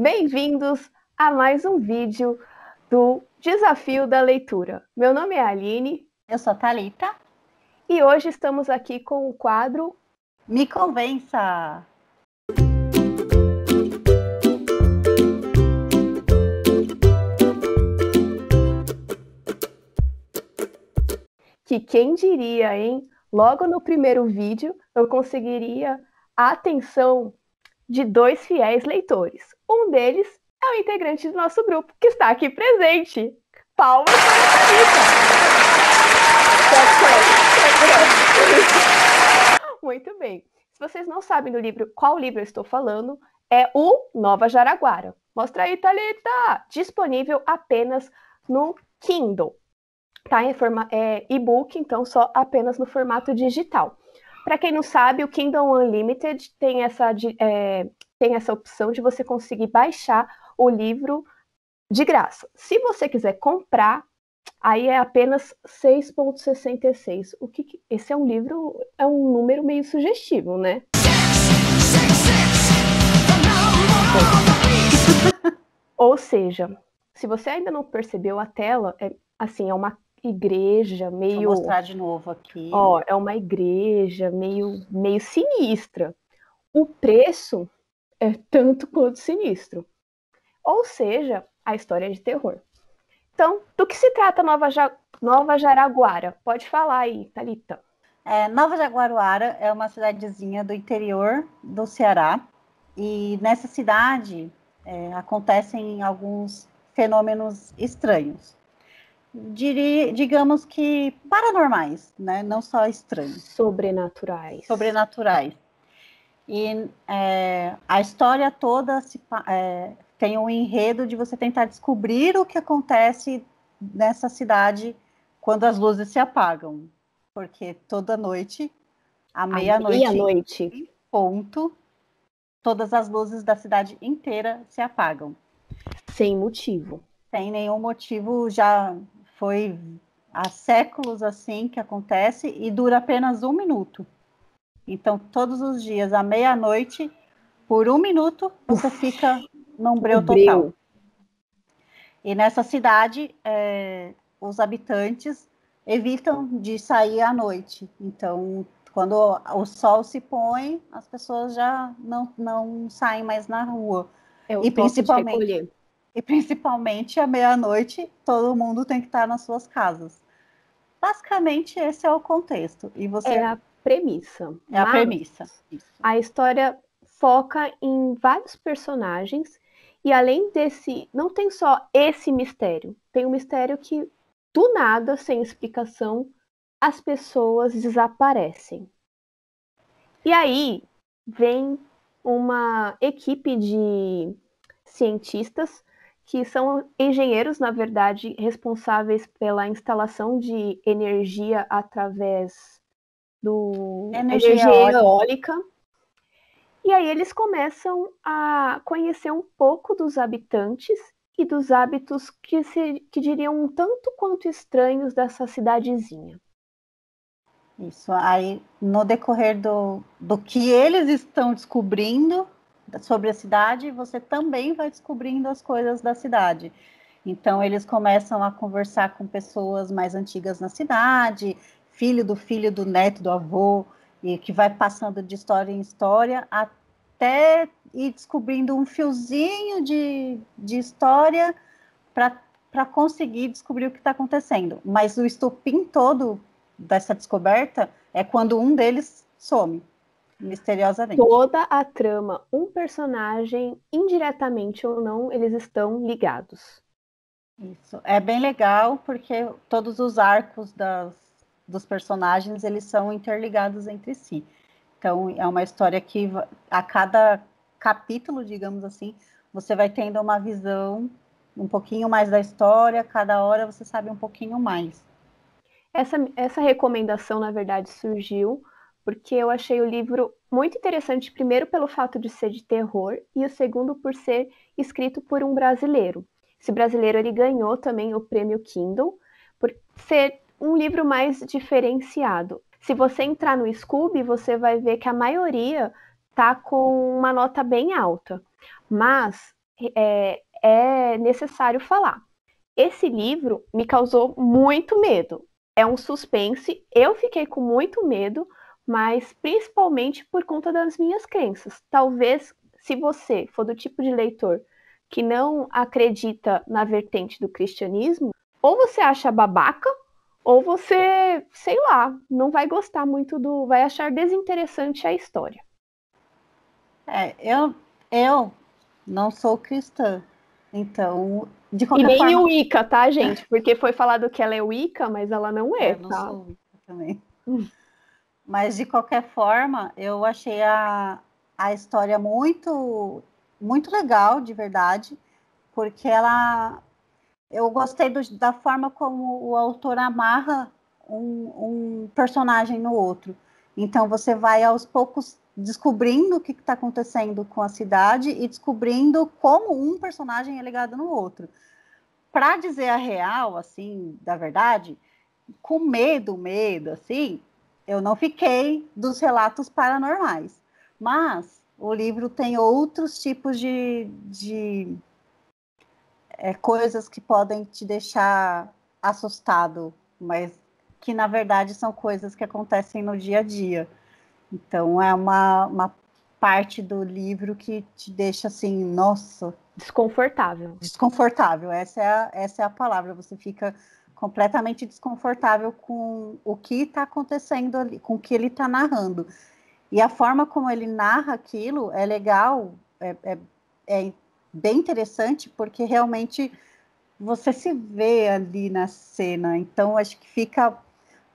Bem-vindos a mais um vídeo do Desafio da Leitura. Meu nome é Aline. Eu sou a Thalita. E hoje estamos aqui com o quadro Me Convença! Que quem diria, hein? Logo no primeiro vídeo eu conseguiria a atenção de dois fiéis leitores. Um deles é o integrante do nosso grupo, que está aqui presente. Palmas para Muito bem. Se vocês não sabem do livro, qual livro eu estou falando, é o Nova Jaraguara. Mostra aí, Thalita! Disponível apenas no Kindle. Tá em é, e-book, então só apenas no formato digital. Para quem não sabe, o Kindle Unlimited tem essa, é, tem essa opção de você conseguir baixar o livro de graça. Se você quiser comprar, aí é apenas 6,66. O que, que esse é um livro, é um número meio sugestivo, né? Ou seja, se você ainda não percebeu a tela, é assim, é uma igreja meio. Vou mostrar de novo aqui. Ó, é uma igreja meio, meio sinistra. O preço é tanto quanto sinistro. Ou seja, a história é de terror. Então, do que se trata Nova, ja... Nova Jaraguara? Pode falar aí, Thalita. É, Nova Jaguaruara é uma cidadezinha do interior do Ceará. E nessa cidade é, acontecem alguns fenômenos estranhos. Diria, digamos que paranormais, né? não só estranhos. Sobrenaturais. Sobrenaturais. E é, a história toda se, é, tem um enredo de você tentar descobrir o que acontece nessa cidade quando as luzes se apagam. Porque toda noite, à meia-noite, meia ponto, todas as luzes da cidade inteira se apagam. Sem motivo. Sem nenhum motivo, já foi há séculos assim que acontece e dura apenas um minuto. Então, todos os dias, à meia-noite, por um minuto, você fica num breu total. E nessa cidade, é, os habitantes evitam de sair à noite. Então, quando o sol se põe, as pessoas já não, não saem mais na rua. É e principalmente e principalmente à meia-noite, todo mundo tem que estar nas suas casas. Basicamente, esse é o contexto. E você é a premissa. É a premissa. Isso. A história foca em vários personagens e além desse, não tem só esse mistério, tem um mistério que do nada, sem explicação, as pessoas desaparecem. E aí vem uma equipe de cientistas que são engenheiros, na verdade, responsáveis pela instalação de energia através do energia, energia eólica. E aí eles começam a conhecer um pouco dos habitantes e dos hábitos que, se, que diriam um tanto quanto estranhos dessa cidadezinha. Isso, aí no decorrer do, do que eles estão descobrindo, sobre a cidade, você também vai descobrindo as coisas da cidade. Então, eles começam a conversar com pessoas mais antigas na cidade, filho do filho do neto do avô, e que vai passando de história em história até ir descobrindo um fiozinho de, de história para conseguir descobrir o que está acontecendo. Mas o estupim todo dessa descoberta é quando um deles some. Misteriosamente. Toda a trama, um personagem, indiretamente ou não, eles estão ligados. Isso. É bem legal porque todos os arcos das, dos personagens, eles são interligados entre si. Então, é uma história que a cada capítulo, digamos assim, você vai tendo uma visão um pouquinho mais da história, cada hora você sabe um pouquinho mais. Essa, essa recomendação, na verdade, surgiu porque eu achei o livro muito interessante, primeiro pelo fato de ser de terror e o segundo por ser escrito por um brasileiro. Esse brasileiro ele ganhou também o prêmio Kindle por ser um livro mais diferenciado. Se você entrar no Scooby, você vai ver que a maioria tá com uma nota bem alta. Mas é, é necessário falar. Esse livro me causou muito medo. É um suspense, eu fiquei com muito medo, mas principalmente por conta das minhas crenças. Talvez, se você for do tipo de leitor que não acredita na vertente do cristianismo, ou você acha babaca, ou você, sei lá, não vai gostar muito do. vai achar desinteressante a história. É, eu, eu não sou cristã, então, de qualquer forma... E nem forma... Wicca, tá, gente? Porque foi falado que ela é Wicca, mas ela não é, eu não tá? sou Wicca também. mas, de qualquer forma, eu achei a, a história muito, muito legal, de verdade, porque ela... Eu gostei do, da forma como o autor amarra um, um personagem no outro. Então, você vai aos poucos descobrindo o que está acontecendo com a cidade e descobrindo como um personagem é ligado no outro. Para dizer a real, assim, da verdade, com medo, medo, assim, eu não fiquei dos relatos paranormais. Mas o livro tem outros tipos de, de é, coisas que podem te deixar assustado, mas que na verdade são coisas que acontecem no dia a dia. Então é uma, uma parte do livro que te deixa assim, nossa. Desconfortável. Desconfortável, essa é a, essa é a palavra. Você fica completamente desconfortável com o que está acontecendo ali, com o que ele está narrando. E a forma como ele narra aquilo é legal, é, é, é bem interessante, porque realmente você se vê ali na cena. Então, acho que fica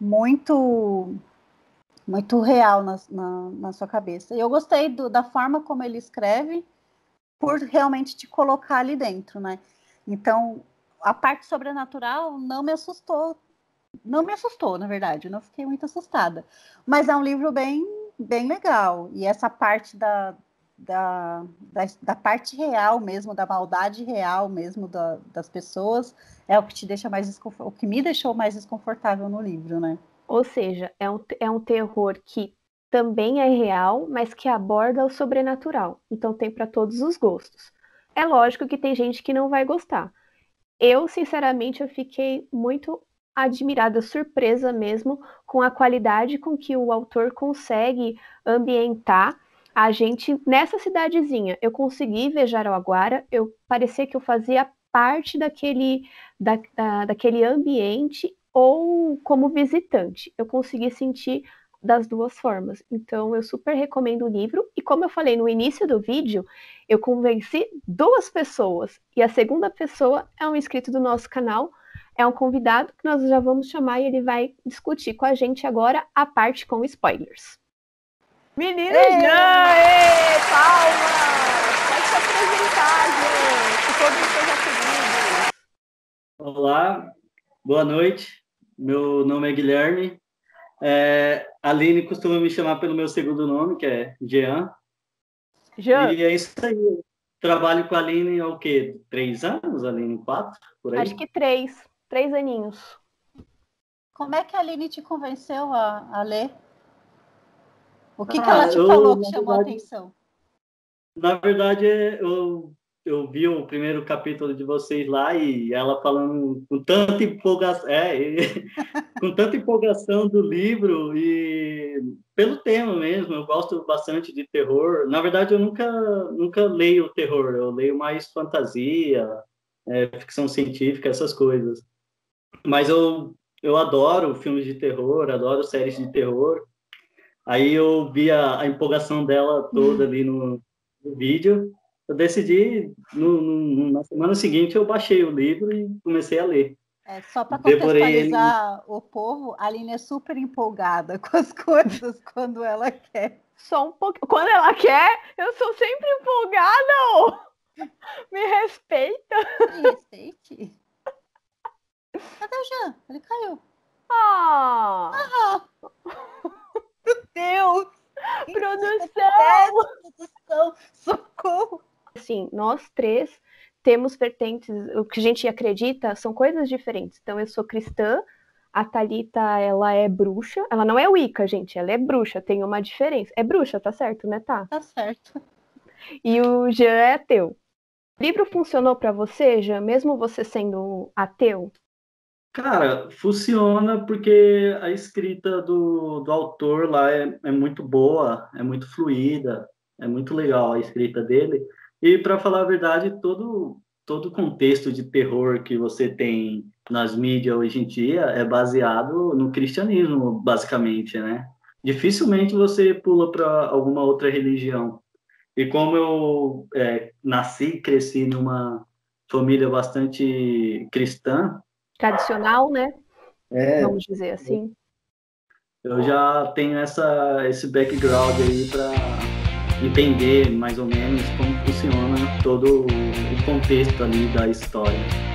muito muito real na, na, na sua cabeça. E eu gostei do, da forma como ele escreve, por realmente te colocar ali dentro, né? Então, a parte sobrenatural não me assustou. Não me assustou, na verdade, eu não fiquei muito assustada. Mas é um livro bem, bem legal. E essa parte da, da, da, da parte real mesmo, da maldade real mesmo da, das pessoas, é o que te deixa mais o que me deixou mais desconfortável no livro, né? Ou seja, é um, é um terror que também é real, mas que aborda o sobrenatural. Então tem para todos os gostos. É lógico que tem gente que não vai gostar. Eu, sinceramente, eu fiquei muito admirada, surpresa mesmo com a qualidade com que o autor consegue ambientar a gente nessa cidadezinha. Eu consegui ver Jaraguara, eu parecia que eu fazia parte daquele, da, da, daquele ambiente ou como visitante. Eu consegui sentir das duas formas. Então, eu super recomendo o livro. E como eu falei no início do vídeo, eu convenci duas pessoas. E a segunda pessoa é um inscrito do nosso canal, é um convidado que nós já vamos chamar e ele vai discutir com a gente agora a parte com spoilers. Menina Jean! Ê, palmas! Pode se apresentar, gente! Todos os seus apelidos. Olá, boa noite. Meu nome é Guilherme. É, a Aline costuma me chamar pelo meu segundo nome, que é Jean. Jean. E é isso aí. Trabalho com a Aline há o quê? Três anos, Aline? Quatro? Por aí? Acho que três. Três aninhos. Como é que a Aline te convenceu a, a ler? O que, ah, que ela te eu, falou que chamou verdade, a atenção? Na verdade, eu eu vi o primeiro capítulo de vocês lá e ela falando com tanta empolgação, é, e, com tanta empolgação do livro e pelo tema mesmo, eu gosto bastante de terror. Na verdade, eu nunca nunca leio terror, eu leio mais fantasia, é, ficção científica, essas coisas. Mas eu eu adoro filmes de terror, adoro séries de terror. Aí eu vi a, a empolgação dela toda ali no, no vídeo eu decidi, no, no, na semana seguinte, eu baixei o livro e comecei a ler. É, só para contextualizar ele... o povo, a Aline é super empolgada com as coisas quando ela quer. Só um pouco. Quando ela quer, eu sou sempre empolgada. Me respeita. Me respeite. Cadê o Jean? Ele caiu. Ah! ah. Meu Deus! Produção! Produção! Socorro! Assim, nós três temos vertentes, o que a gente acredita são coisas diferentes. Então, eu sou cristã, a Talita ela é bruxa, ela não é Wicca, gente, ela é bruxa, tem uma diferença. É bruxa, tá certo, né, tá? Tá certo. E o Jean é ateu. O livro funcionou para você, já, mesmo você sendo ateu? Cara, funciona porque a escrita do, do autor lá é, é muito boa, é muito fluida, é muito legal a escrita dele. E, para falar a verdade, todo todo contexto de terror que você tem nas mídias hoje em dia é baseado no cristianismo, basicamente, né? Dificilmente você pula para alguma outra religião. E como eu é, nasci, cresci numa família bastante cristã, tradicional, né? É, Vamos dizer assim. Eu já tenho essa esse background aí para entender mais ou menos como funciona todo o contexto ali da história.